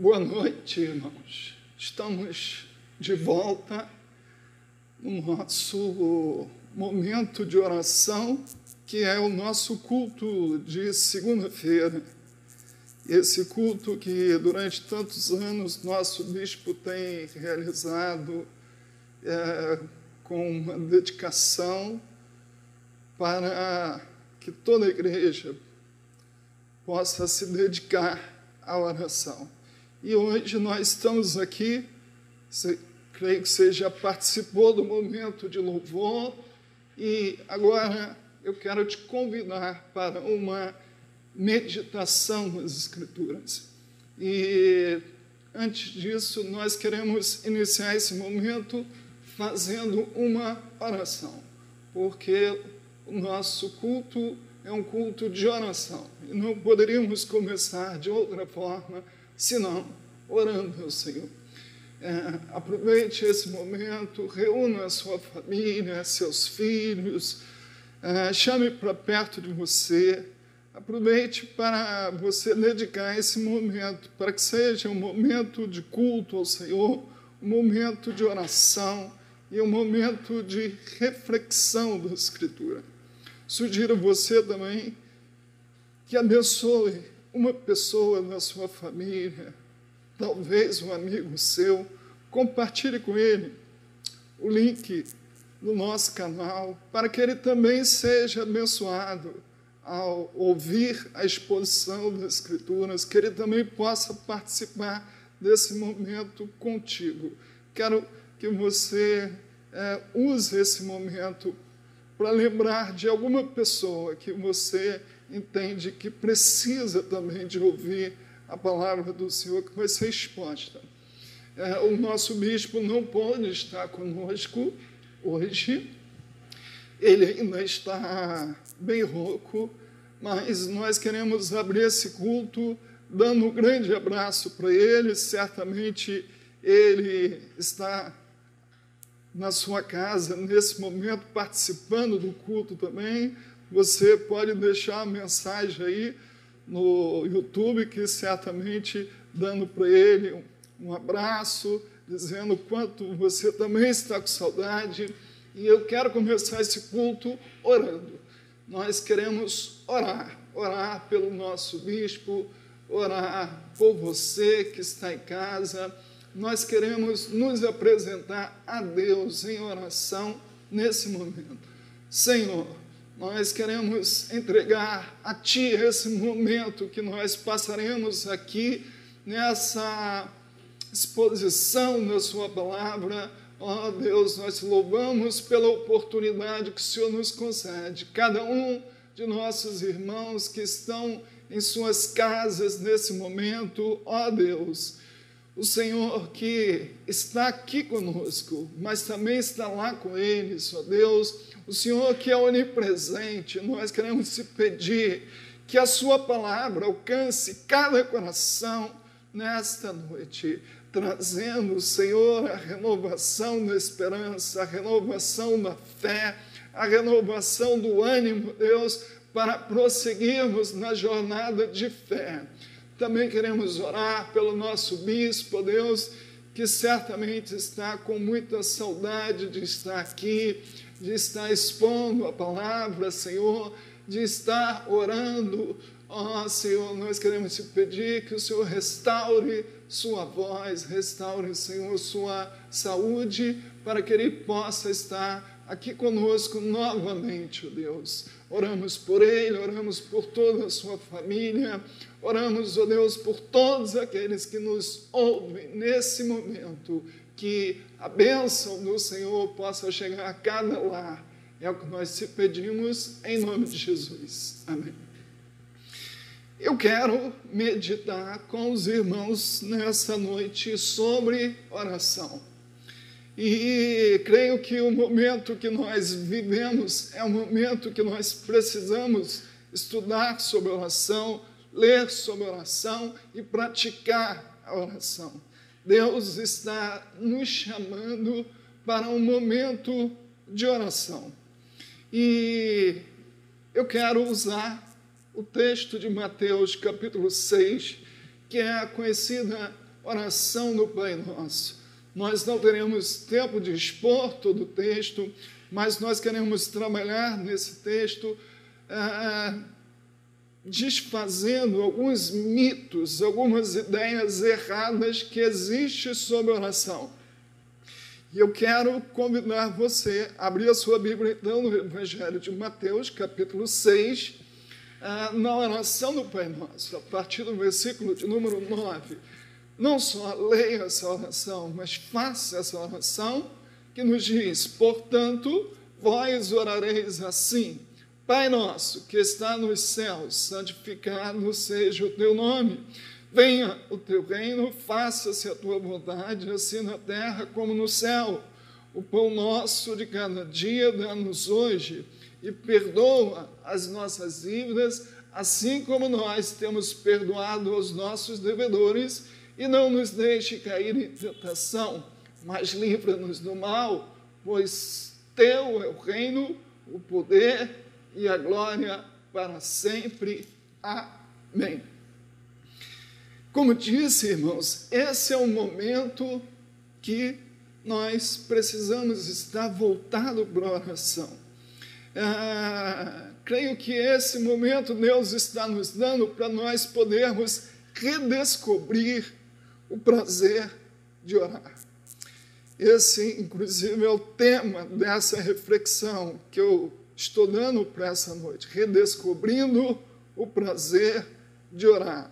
Boa noite, irmãos. Estamos de volta no nosso momento de oração, que é o nosso culto de segunda-feira. Esse culto que durante tantos anos nosso bispo tem realizado é, com uma dedicação para que toda a igreja possa se dedicar à oração. E hoje nós estamos aqui, creio que você já participou do momento de louvor, e agora eu quero te convidar para uma meditação nas Escrituras. E antes disso, nós queremos iniciar esse momento fazendo uma oração, porque o nosso culto é um culto de oração. E não poderíamos começar de outra forma senão orando ao Senhor. É, aproveite esse momento, reúna a sua família, seus filhos, é, chame para perto de você. Aproveite para você dedicar esse momento, para que seja um momento de culto ao Senhor, um momento de oração, e um momento de reflexão da Escritura. Sugiro você também que abençoe uma pessoa na sua família, talvez um amigo seu, compartilhe com ele o link do nosso canal para que ele também seja abençoado ao ouvir a exposição das Escrituras, que ele também possa participar desse momento contigo. Quero que você é, use esse momento para lembrar de alguma pessoa que você entende que precisa também de ouvir a palavra do Senhor que vai ser exposta. É, o nosso bispo não pode estar conosco hoje, ele ainda está bem rouco, mas nós queremos abrir esse culto dando um grande abraço para ele, certamente ele está na sua casa, nesse momento, participando do culto também. Você pode deixar a mensagem aí no YouTube, que certamente dando para ele um abraço, dizendo quanto você também está com saudade. E eu quero começar esse culto orando. Nós queremos orar, orar pelo nosso bispo, orar por você que está em casa nós queremos nos apresentar a Deus em oração nesse momento. Senhor, nós queremos entregar a Ti esse momento que nós passaremos aqui nessa exposição da Sua palavra. Ó oh, Deus, nós louvamos pela oportunidade que o Senhor nos concede. Cada um de nossos irmãos que estão em suas casas nesse momento, ó oh, Deus, o Senhor que está aqui conosco, mas também está lá com eles, ó Deus, o Senhor que é onipresente, nós queremos te pedir que a Sua palavra alcance cada coração nesta noite, trazendo, Senhor, a renovação da esperança, a renovação da fé, a renovação do ânimo, Deus, para prosseguirmos na jornada de fé. Também queremos orar pelo nosso bispo, Deus, que certamente está com muita saudade de estar aqui, de estar expondo a palavra, Senhor, de estar orando. Ó oh, Senhor, nós queremos te pedir que o Senhor restaure sua voz, restaure, Senhor, sua saúde, para que ele possa estar aqui conosco novamente, oh Deus. Oramos por ele, oramos por toda a sua família, oramos, ó oh Deus, por todos aqueles que nos ouvem nesse momento, que a bênção do Senhor possa chegar a cada lar. É o que nós te pedimos em nome de Jesus. Amém. Eu quero meditar com os irmãos nessa noite sobre oração. E creio que o momento que nós vivemos é um momento que nós precisamos estudar sobre oração, ler sobre oração e praticar a oração. Deus está nos chamando para um momento de oração. E eu quero usar o texto de Mateus, capítulo 6, que é a conhecida oração no Pai Nosso. Nós não teremos tempo de expor todo o texto, mas nós queremos trabalhar nesse texto ah, desfazendo alguns mitos, algumas ideias erradas que existem sobre oração. E eu quero convidar você a abrir a sua Bíblia, então, no Evangelho de Mateus, capítulo 6, ah, na oração do Pai Nosso, a partir do versículo de número 9. Não só leia essa oração, mas faça essa oração que nos diz: portanto, vós orareis assim. Pai nosso que está nos céus, santificado seja o teu nome. Venha o teu reino, faça-se a tua vontade, assim na terra como no céu. O pão nosso de cada dia dá-nos hoje e perdoa as nossas dívidas, assim como nós temos perdoado aos nossos devedores, e não nos deixe cair em tentação, mas livra-nos do mal, pois teu é o reino, o poder e a glória para sempre. Amém. Como disse, irmãos, esse é o momento que nós precisamos estar voltado para a oração. Ah, creio que esse momento Deus está nos dando para nós podermos redescobrir o prazer de orar. Esse, inclusive, é o tema dessa reflexão que eu estou dando para essa noite, redescobrindo o prazer de orar.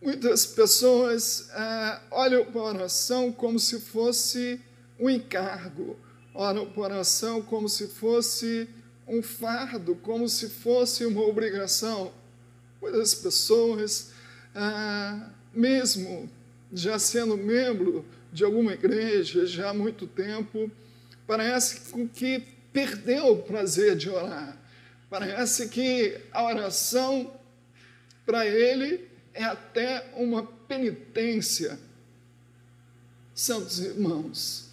Muitas pessoas é, olham para a oração como se fosse um encargo, olham para a oração como se fosse um fardo, como se fosse uma obrigação. Muitas pessoas, é, mesmo já sendo membro de alguma igreja já há muito tempo, parece que perdeu o prazer de orar. Parece que a oração para ele é até uma penitência. Santos irmãos,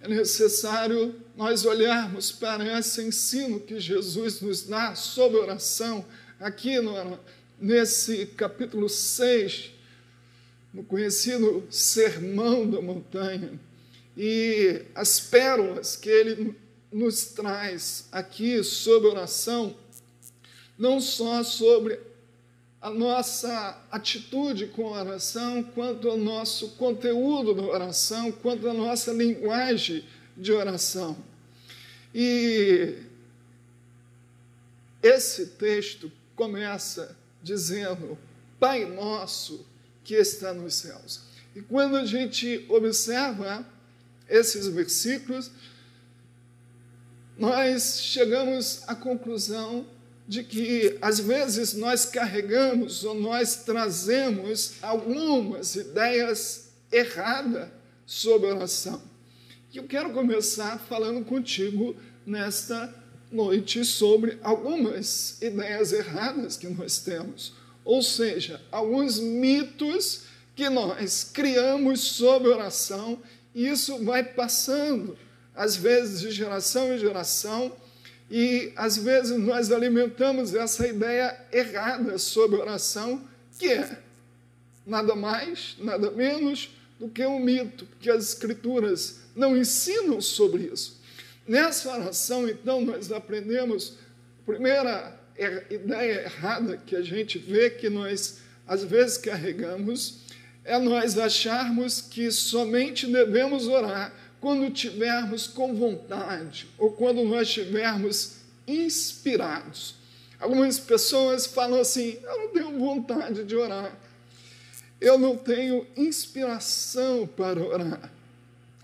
é necessário nós olharmos para esse ensino que Jesus nos dá sobre oração, aqui no, nesse capítulo 6, no conhecido Sermão da Montanha, e as pérolas que ele nos traz aqui sobre oração, não só sobre a nossa atitude com a oração, quanto ao nosso conteúdo da oração, quanto à nossa linguagem de oração. E esse texto começa dizendo: Pai nosso que está nos céus. E quando a gente observa esses versículos, nós chegamos à conclusão de que às vezes nós carregamos ou nós trazemos algumas ideias erradas sobre oração. E eu quero começar falando contigo nesta noite sobre algumas ideias erradas que nós temos, ou seja, alguns mitos que nós criamos sobre oração e isso vai passando, às vezes de geração em geração, e às vezes nós alimentamos essa ideia errada sobre oração, que é nada mais, nada menos do que um mito, porque as Escrituras não ensinam sobre isso. Nessa oração, então, nós aprendemos primeira ideia errada que a gente vê que nós às vezes carregamos é nós acharmos que somente devemos orar quando tivermos com vontade ou quando nós estivermos inspirados. Algumas pessoas falam assim: eu não tenho vontade de orar, eu não tenho inspiração para orar.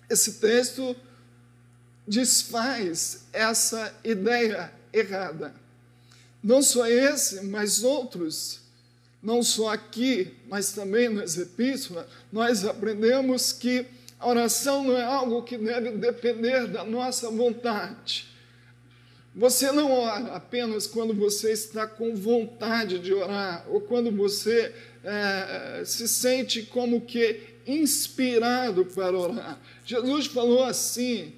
Esse texto desfaz essa ideia errada. Não só esse, mas outros, não só aqui, mas também nas epístolas, nós aprendemos que a oração não é algo que deve depender da nossa vontade. Você não ora apenas quando você está com vontade de orar, ou quando você é, se sente como que inspirado para orar. Jesus falou assim: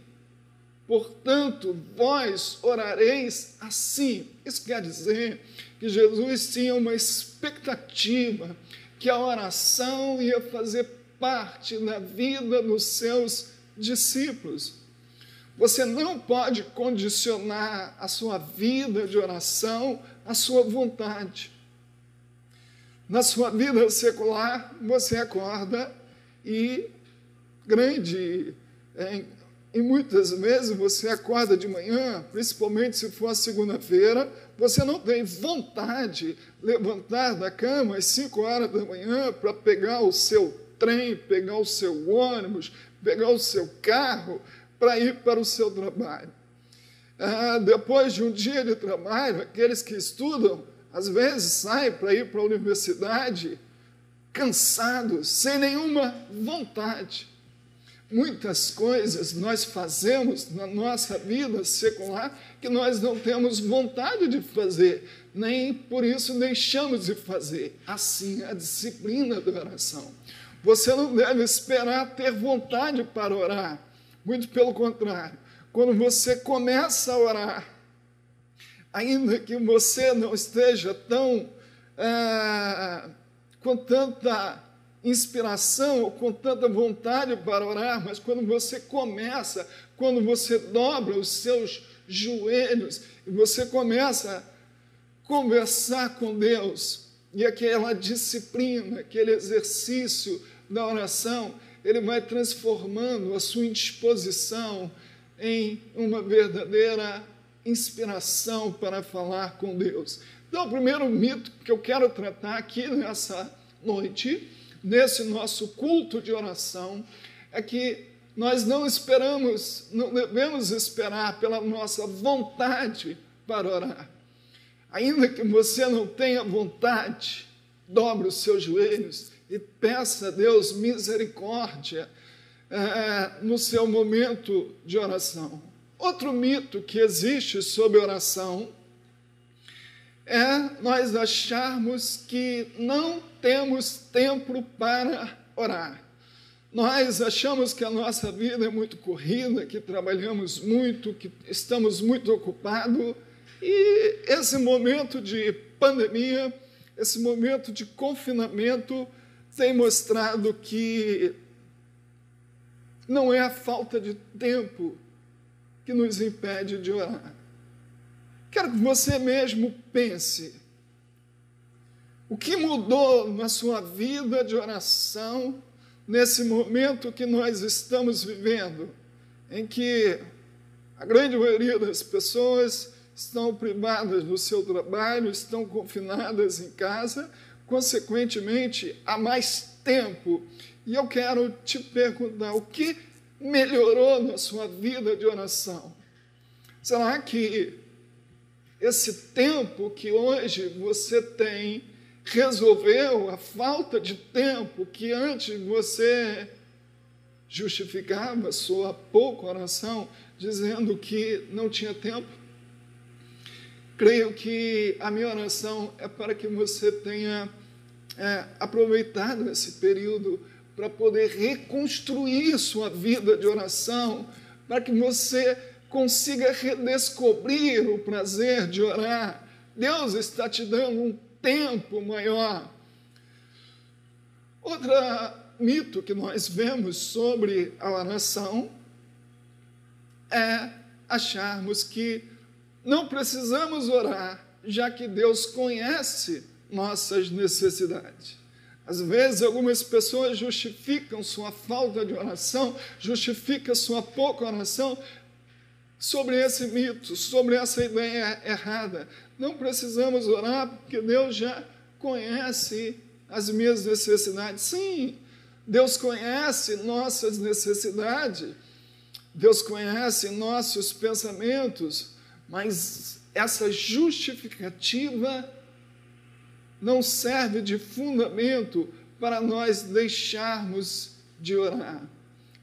portanto, vós orareis assim. Isso quer dizer que Jesus tinha uma expectativa que a oração ia fazer parte da vida dos seus discípulos. Você não pode condicionar a sua vida de oração à sua vontade. Na sua vida secular, você acorda e grande, e muitas vezes você acorda de manhã, principalmente se for a segunda-feira, você não tem vontade de levantar da cama às 5 horas da manhã para pegar o seu trem, pegar o seu ônibus, pegar o seu carro para ir para o seu trabalho. Ah, depois de um dia de trabalho, aqueles que estudam, às vezes saem para ir para a universidade cansados, sem nenhuma vontade muitas coisas nós fazemos na nossa vida secular que nós não temos vontade de fazer, nem por isso deixamos de fazer. Assim, a disciplina da oração. Você não deve esperar ter vontade para orar, muito pelo contrário. Quando você começa a orar, ainda que você não esteja tão é, com tanta inspiração ou com tanta vontade para orar, mas quando você começa, quando você dobra os seus joelhos e você começa a conversar com Deus, e aquela disciplina, aquele exercício da oração, ele vai transformando a sua indisposição em uma verdadeira inspiração para falar com Deus. Então, o primeiro mito que eu quero tratar aqui nessa noite nesse nosso culto de oração é que nós não esperamos, não devemos esperar pela nossa vontade para orar. Ainda que você não tenha vontade, dobre os seus joelhos e peça a Deus misericórdia é, no seu momento de oração. Outro mito que existe sobre oração é nós acharmos que não temos tempo para orar. Nós achamos que a nossa vida é muito corrida, que trabalhamos muito, que estamos muito ocupados, e esse momento de pandemia, esse momento de confinamento, tem mostrado que não é a falta de tempo que nos impede de orar. Quero que você mesmo pense o que mudou na sua vida de oração nesse momento que nós estamos vivendo, em que a grande maioria das pessoas estão privadas do seu trabalho, estão confinadas em casa, consequentemente, há mais tempo. E eu quero te perguntar: o que melhorou na sua vida de oração? Será que esse tempo que hoje você tem resolveu a falta de tempo que antes você justificava sua pouca oração, dizendo que não tinha tempo. Creio que a minha oração é para que você tenha é, aproveitado esse período para poder reconstruir sua vida de oração, para que você consiga redescobrir o prazer de orar. Deus está te dando um tempo maior. Outro mito que nós vemos sobre a oração é acharmos que não precisamos orar, já que Deus conhece nossas necessidades. Às vezes, algumas pessoas justificam sua falta de oração, justificam sua pouca oração sobre esse mito, sobre essa ideia errada. Não precisamos orar porque Deus já conhece as minhas necessidades. Sim, Deus conhece nossas necessidades, Deus conhece nossos pensamentos, mas essa justificativa não serve de fundamento para nós deixarmos de orar.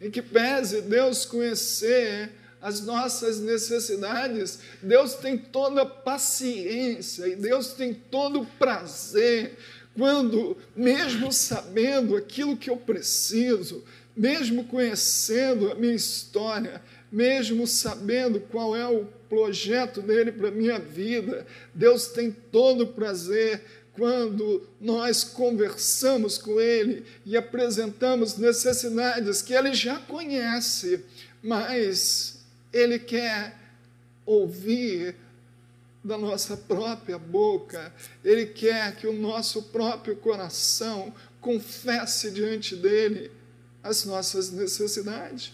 Em que pese Deus conhecer as nossas necessidades. Deus tem toda a paciência e Deus tem todo o prazer quando, mesmo sabendo aquilo que eu preciso, mesmo conhecendo a minha história, mesmo sabendo qual é o projeto dele para a minha vida, Deus tem todo o prazer quando nós conversamos com Ele e apresentamos necessidades que Ele já conhece, mas Ele quer ouvir da nossa própria boca, Ele quer que o nosso próprio coração confesse diante dele as nossas necessidades.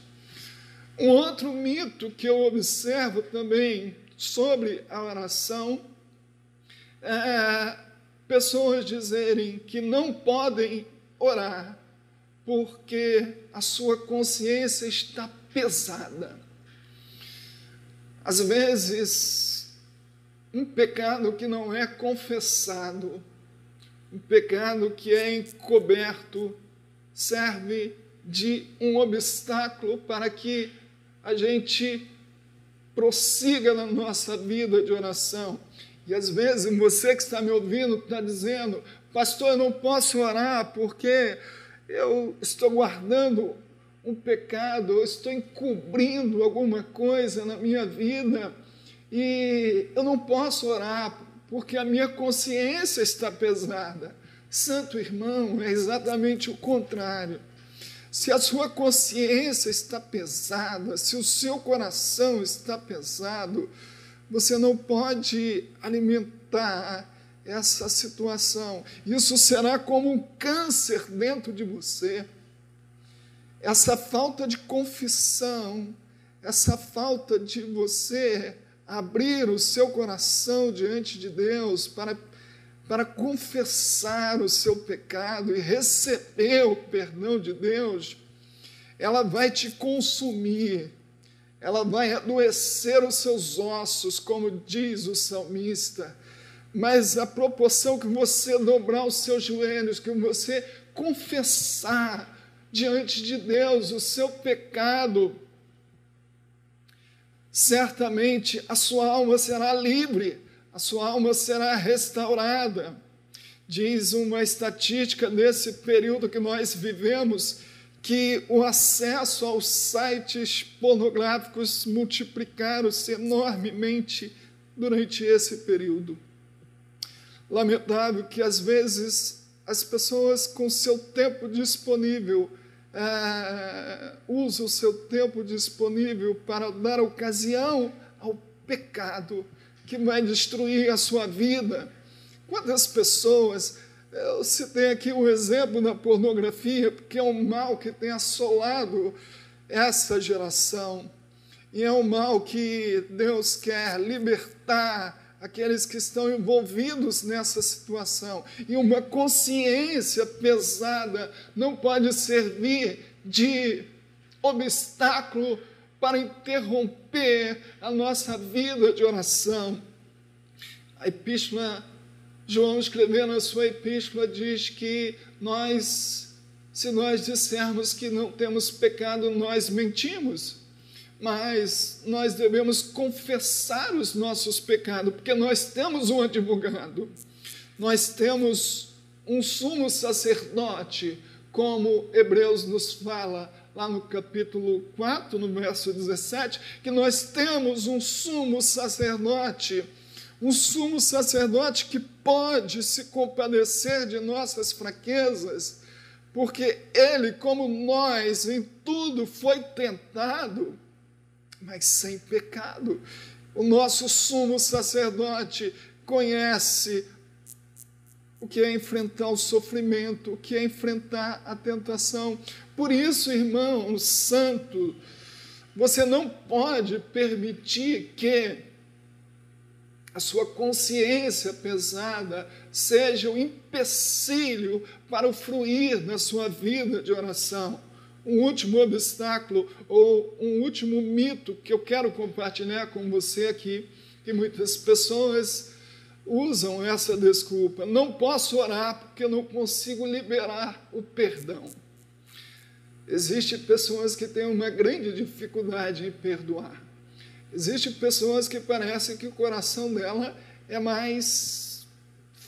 Um outro mito que eu observo também sobre a oração é pessoas dizerem que não podem orar porque a sua consciência está pesada. Às vezes, um pecado que não é confessado, um pecado que é encoberto, serve de um obstáculo para que a gente prossiga na nossa vida de oração. E às vezes você que está me ouvindo está dizendo, pastor, eu não posso orar porque eu estou guardando um pecado, eu estou encobrindo alguma coisa na minha vida e eu não posso orar porque a minha consciência está pesada. Santo irmão, é exatamente o contrário. Se a sua consciência está pesada, se o seu coração está pesado, você não pode alimentar essa situação. Isso será como um câncer dentro de você. Essa falta de confissão, essa falta de você abrir o seu coração diante de Deus para, para confessar o seu pecado e receber o perdão de Deus, ela vai te consumir ela vai adoecer os seus ossos, como diz o salmista. Mas a proporção que você dobrar os seus joelhos, que você confessar diante de Deus o seu pecado, certamente a sua alma será livre, a sua alma será restaurada. Diz uma estatística desse período que nós vivemos que o acesso aos sites pornográficos multiplicaram-se enormemente durante esse período. Lamentável que às vezes as pessoas com seu tempo disponível é, usam o seu tempo disponível para dar ocasião ao pecado que vai destruir a sua vida. Quantas pessoas eu citei aqui o um exemplo da pornografia, porque é um mal que tem assolado essa geração. E é um mal que Deus quer libertar aqueles que estão envolvidos nessa situação. E uma consciência pesada não pode servir de obstáculo para interromper a nossa vida de oração. A epístola João, escrevendo a sua epístola, diz que nós, se nós dissermos que não temos pecado, nós mentimos. Mas nós devemos confessar os nossos pecados, porque nós temos um advogado, nós temos um sumo sacerdote, como Hebreus nos fala lá no capítulo 4, no verso 17, que nós temos um sumo sacerdote um sumo sacerdote que pode se compadecer de nossas fraquezas, porque ele, como nós, em tudo foi tentado, mas sem pecado. O nosso sumo sacerdote conhece o que é enfrentar o sofrimento, o que é enfrentar a tentação. Por isso, irmão santo, você não pode permitir que a sua consciência pesada seja um empecilho para o fruir na sua vida de oração. Um último obstáculo ou um último mito que eu quero compartilhar com você aqui, que muitas pessoas usam essa desculpa. Não posso orar porque não consigo liberar o perdão. Existem pessoas que têm uma grande dificuldade em perdoar. Existem pessoas que parecem que o coração dela é mais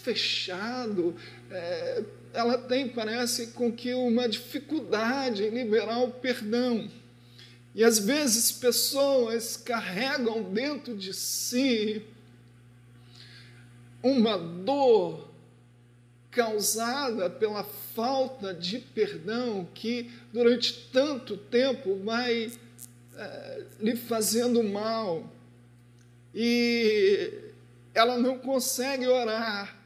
fechado, é, ela tem, parece, com que uma dificuldade em liberar o perdão. E às vezes pessoas carregam dentro de si uma dor causada pela falta de perdão que durante tanto tempo vai é, lhe fazendo mal e ela não consegue orar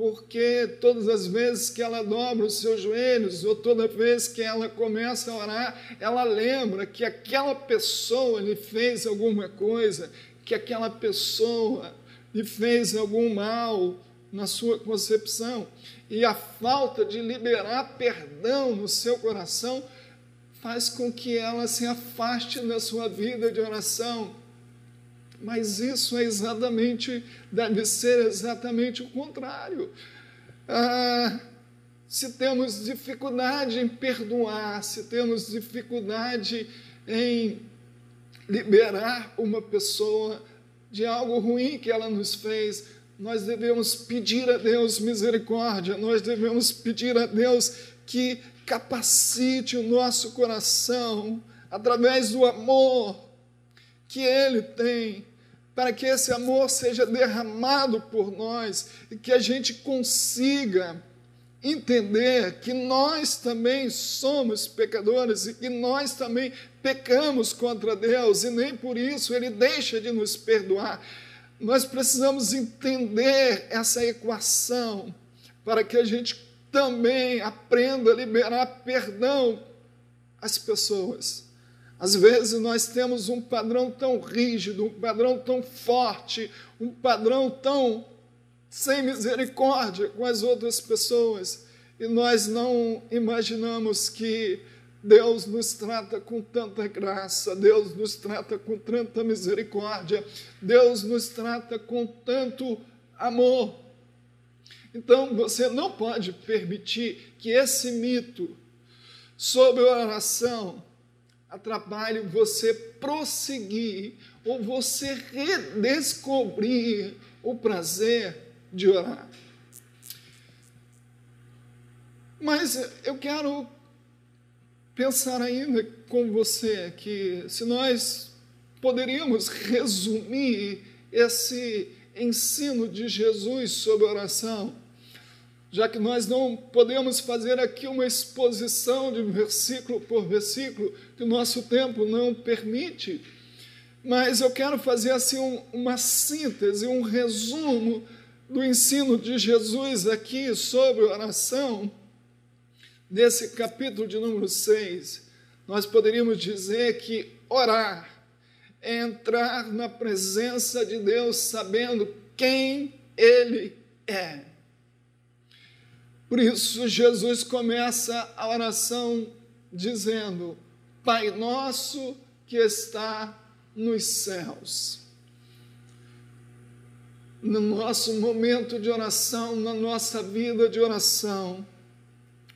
porque todas as vezes que ela dobra os seus joelhos, ou toda vez que ela começa a orar, ela lembra que aquela pessoa lhe fez alguma coisa, que aquela pessoa lhe fez algum mal na sua concepção. E a falta de liberar perdão no seu coração faz com que ela se afaste da sua vida de oração mas isso é exatamente, deve ser exatamente o contrário. Ah, se temos dificuldade em perdoar, se temos dificuldade em liberar uma pessoa de algo ruim que ela nos fez, nós devemos pedir a Deus misericórdia, nós devemos pedir a Deus que capacite o nosso coração através do amor que Ele tem para que esse amor seja derramado por nós e que a gente consiga entender que nós também somos pecadores e que nós também pecamos contra Deus e nem por isso Ele deixa de nos perdoar. Nós precisamos entender essa equação para que a gente também aprenda a liberar perdão às pessoas. Às vezes nós temos um padrão tão rígido, um padrão tão forte, um padrão tão sem misericórdia com as outras pessoas, e nós não imaginamos que Deus nos trata com tanta graça, Deus nos trata com tanta misericórdia, Deus nos trata com tanto amor. Então você não pode permitir que esse mito sobre oração atrapalhe você prosseguir ou você redescobrir o prazer de orar. Mas eu quero pensar ainda com você que se nós poderíamos resumir esse ensino de Jesus sobre oração já que nós não podemos fazer aqui uma exposição de versículo por versículo, que o nosso tempo não permite, mas eu quero fazer assim um, uma síntese, um resumo do ensino de Jesus aqui sobre oração, nesse capítulo de número 6. Nós poderíamos dizer que orar é entrar na presença de Deus sabendo quem Ele é. Por isso, Jesus começa a oração dizendo: Pai nosso que está nos céus. No nosso momento de oração, na nossa vida de oração,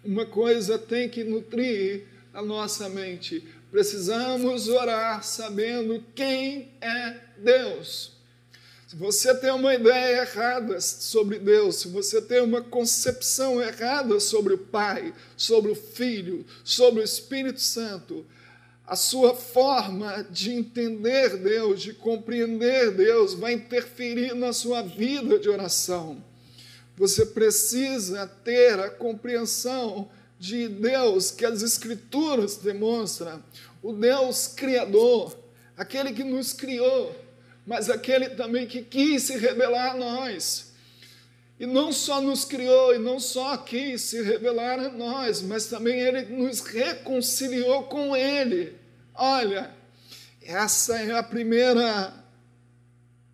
uma coisa tem que nutrir a nossa mente. Precisamos orar sabendo quem é Deus. Se você tem uma ideia errada sobre Deus, se você tem uma concepção errada sobre o Pai, sobre o Filho, sobre o Espírito Santo, a sua forma de entender Deus, de compreender Deus, vai interferir na sua vida de oração. Você precisa ter a compreensão de Deus que as Escrituras demonstram, o Deus Criador, aquele que nos criou mas aquele também que quis se revelar a nós. E não só nos criou, e não só quis se revelar a nós, mas também ele nos reconciliou com ele. Olha, essa é a primeira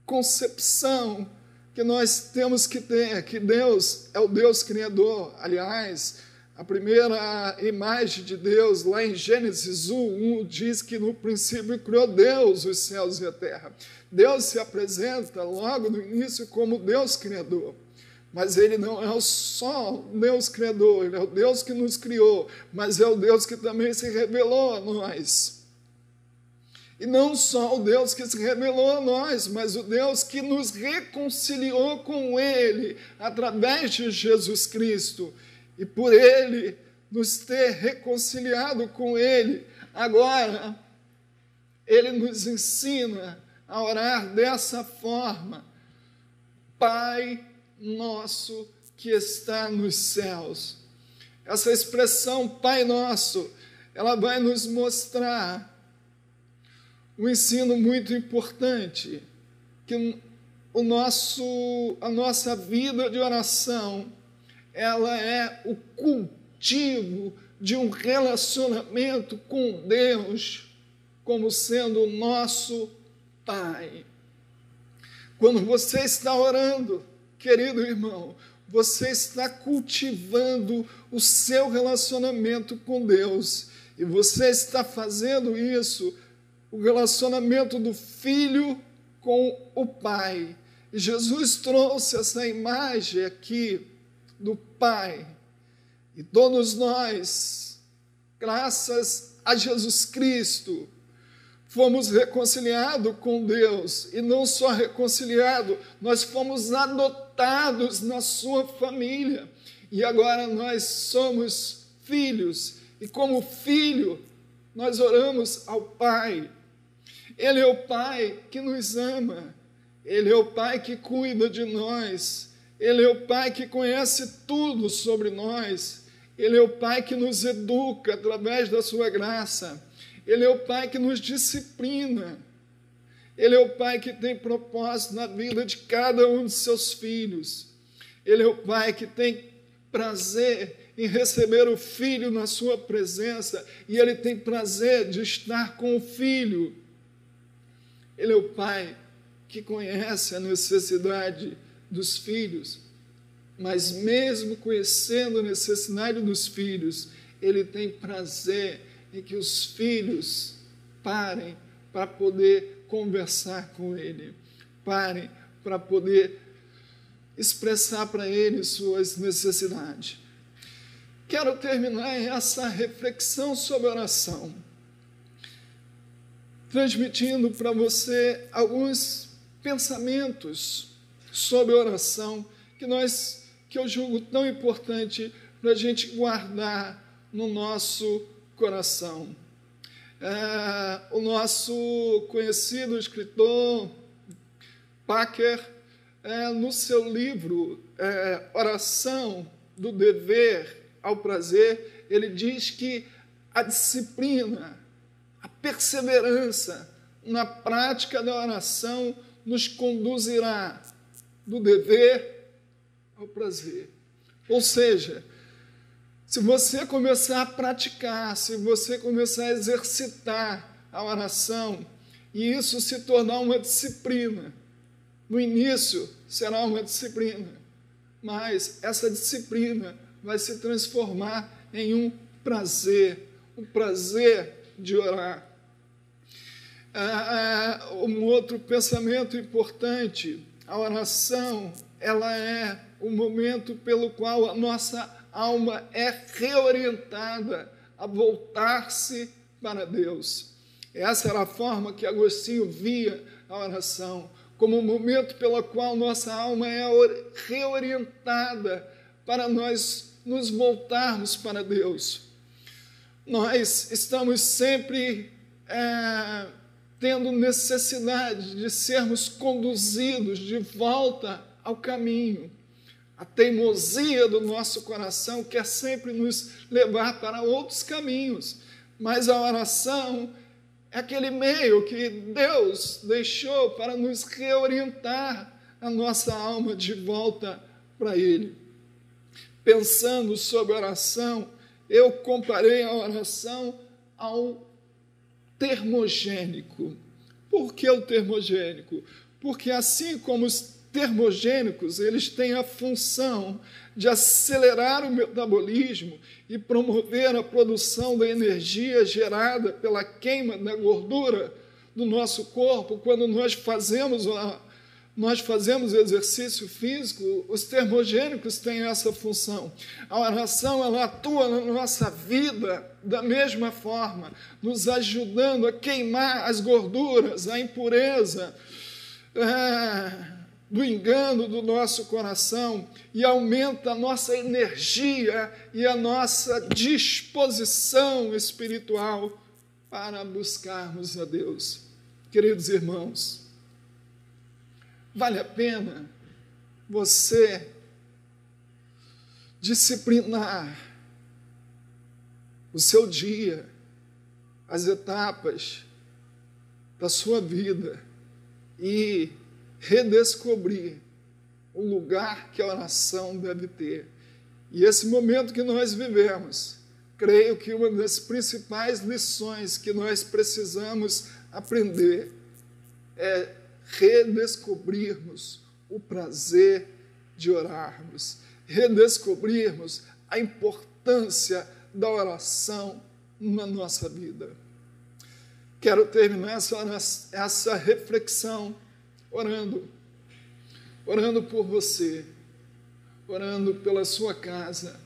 concepção que nós temos que ter, que Deus é o Deus criador. Aliás, a primeira imagem de Deus, lá em Gênesis 1, 1, diz que no princípio criou Deus os céus e a terra. Deus se apresenta logo no início como Deus Criador. Mas Ele não é só Deus Criador, Ele é o Deus que nos criou, mas é o Deus que também se revelou a nós. E não só o Deus que se revelou a nós, mas o Deus que nos reconciliou com Ele através de Jesus Cristo e por ele nos ter reconciliado com ele, agora ele nos ensina a orar dessa forma: Pai nosso que está nos céus. Essa expressão Pai Nosso, ela vai nos mostrar um ensino muito importante, que o nosso, a nossa vida de oração, ela é o cultivo de um relacionamento com Deus como sendo o nosso Pai. Quando você está orando, querido irmão, você está cultivando o seu relacionamento com Deus. E você está fazendo isso, o relacionamento do filho com o pai. E Jesus trouxe essa imagem aqui do pai. E todos nós, graças a Jesus Cristo, fomos reconciliados com Deus. E não só reconciliados, nós fomos adotados na sua família. E agora nós somos filhos. E como filho, nós oramos ao Pai. Ele é o Pai que nos ama. Ele é o Pai que cuida de nós. Ele é o Pai que conhece tudo sobre nós. Ele é o Pai que nos educa através da Sua graça. Ele é o Pai que nos disciplina. Ele é o Pai que tem propósito na vida de cada um de seus filhos. Ele é o Pai que tem prazer em receber o filho na sua presença e ele tem prazer de estar com o filho. Ele é o Pai que conhece a necessidade dos filhos, mas mesmo conhecendo a necessidade dos filhos, ele tem prazer em que os filhos parem para poder conversar com ele, parem para poder expressar para ele suas necessidades. Quero terminar essa reflexão sobre oração, transmitindo para você alguns pensamentos sobre oração que nós que eu julgo tão importante para a gente guardar no nosso coração. É, o nosso conhecido escritor Packer, é, no seu livro é, Oração do Dever ao Prazer, ele diz que a disciplina, a perseverança na prática da oração nos conduzirá do dever ao prazer. Ou seja, se você começar a praticar, se você começar a exercitar a oração, e isso se tornar uma disciplina, no início será uma disciplina, mas essa disciplina vai se transformar em um prazer, um prazer de orar. Ah, ah um outro pensamento importante, a oração, ela é o momento pelo qual a nossa alma é reorientada a voltar-se para Deus. Essa era a forma que Agostinho via a oração, como um momento pelo qual nossa alma é reorientada para nós nos voltarmos para Deus. Nós estamos sempre é, tendo necessidade de sermos conduzidos de volta ao caminho. A teimosia do nosso coração quer sempre nos levar para outros caminhos, mas a oração é aquele meio que Deus deixou para nos reorientar a nossa alma de volta para Ele. Pensando sobre oração, eu comparei a oração ao termogênico. Por que o termogênico? Porque assim como os termogênicos, eles têm a função de acelerar o metabolismo e promover a produção da energia gerada pela queima da gordura do nosso corpo quando nós fazemos nós fazemos exercício físico, os termogênicos têm essa função. A oração ela atua na nossa vida da mesma forma, nos ajudando a queimar as gorduras, a impureza. É do engano do nosso coração e aumenta a nossa energia e a nossa disposição espiritual para buscarmos a Deus. Queridos irmãos, vale a pena você disciplinar o seu dia, as etapas da sua vida e redescobrir o lugar que a oração deve ter. E esse momento que nós vivemos, creio que uma das principais lições que nós precisamos aprender é redescobrirmos o prazer de orarmos, redescobrirmos a importância da oração na nossa vida. Quero terminar essa, essa reflexão orando, orando por você, orando pela sua casa,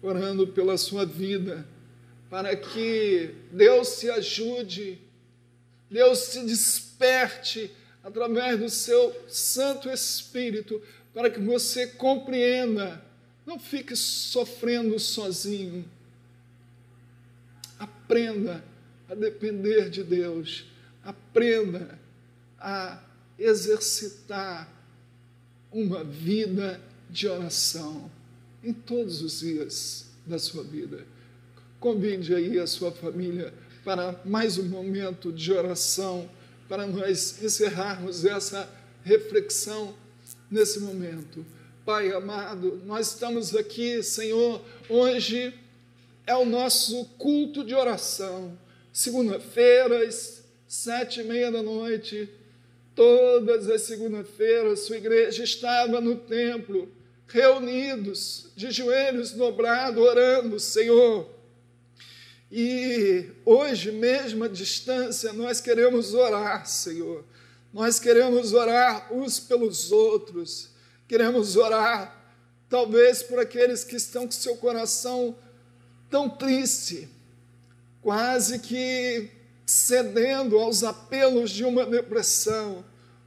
orando pela sua vida, para que Deus se ajude, Deus se desperte através do seu Santo Espírito, para que você compreenda, não fique sofrendo sozinho. Aprenda a depender de Deus, aprenda a exercitar uma vida de oração em todos os dias da sua vida. Convide aí a sua família para mais um momento de oração, para nós encerrarmos essa reflexão nesse momento. Pai amado, nós estamos aqui, Senhor, hoje é o nosso culto de oração segunda-feiras, sete e meia da noite, todas as segundas-feiras, sua igreja estava no templo, reunidos, de joelhos dobrados, orando, Senhor. E hoje, mesmo à distância, nós queremos orar, Senhor. Nós queremos orar uns pelos outros, queremos orar, talvez por aqueles que estão com seu coração tão triste, quase que cedendo aos apelos de uma depressão.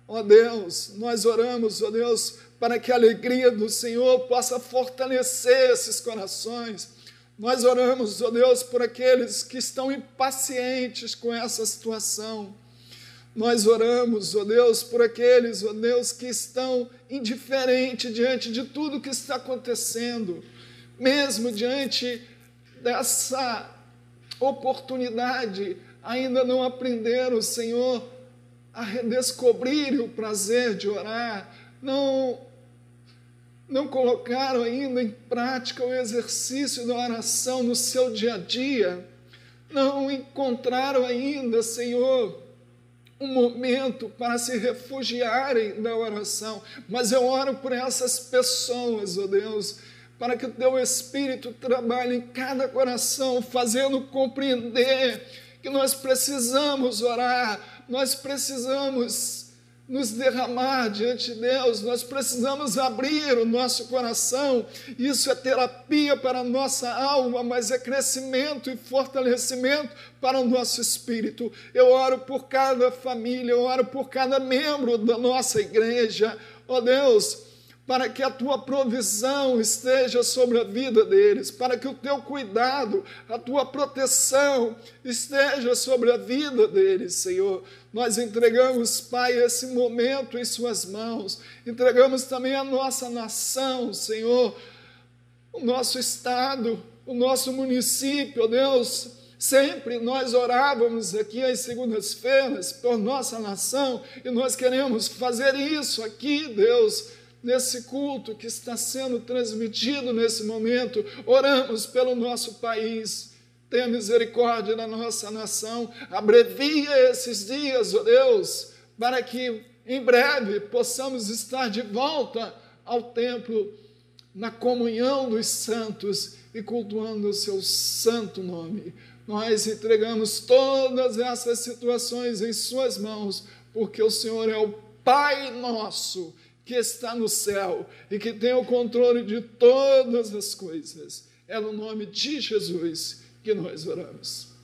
Ó oh Deus, nós oramos, ó oh Deus, para que a alegria do Senhor possa fortalecer esses corações. Nós oramos, ó oh Deus, por aqueles que estão impacientes com essa situação. Nós oramos, ó Deus, por aqueles, ó Deus, que estão indiferentes diante de tudo que está acontecendo, mesmo diante dessa oportunidade, ainda não aprenderam, Senhor, a redescobrir o prazer de orar, não, não colocaram ainda em prática o exercício da oração no seu dia a dia, não encontraram ainda, Senhor, um momento para se refugiarem da oração, mas eu oro por essas pessoas, ó oh Deus, para que o teu Espírito trabalhe em cada coração, fazendo compreender que nós precisamos orar, nós precisamos nos derramar diante de Deus, nós precisamos abrir o nosso coração. Isso é terapia para a nossa alma, mas é crescimento e fortalecimento para o nosso espírito. Eu oro por cada família, eu oro por cada membro da nossa igreja. Ó oh Deus, para que a tua provisão esteja sobre a vida deles, para que o teu cuidado, a tua proteção esteja sobre a vida deles, Senhor. Nós entregamos, Pai, esse momento em Suas mãos, entregamos também a nossa nação, Senhor, o nosso estado, o nosso município, Deus. Sempre nós orávamos aqui às segundas-feiras por nossa nação e nós queremos fazer isso aqui, Deus nesse culto que está sendo transmitido nesse momento. Oramos pelo nosso país. Tenha misericórdia da nossa nação. Abrevia esses dias, ó oh Deus, para que em breve possamos estar de volta ao templo, na comunhão dos santos e cultuando o seu santo nome. Nós entregamos todas essas situações em Suas mãos, porque o Senhor é o Pai nosso que está no céu e que tem o controle de todas as coisas. É no nome de Jesus que nós oramos.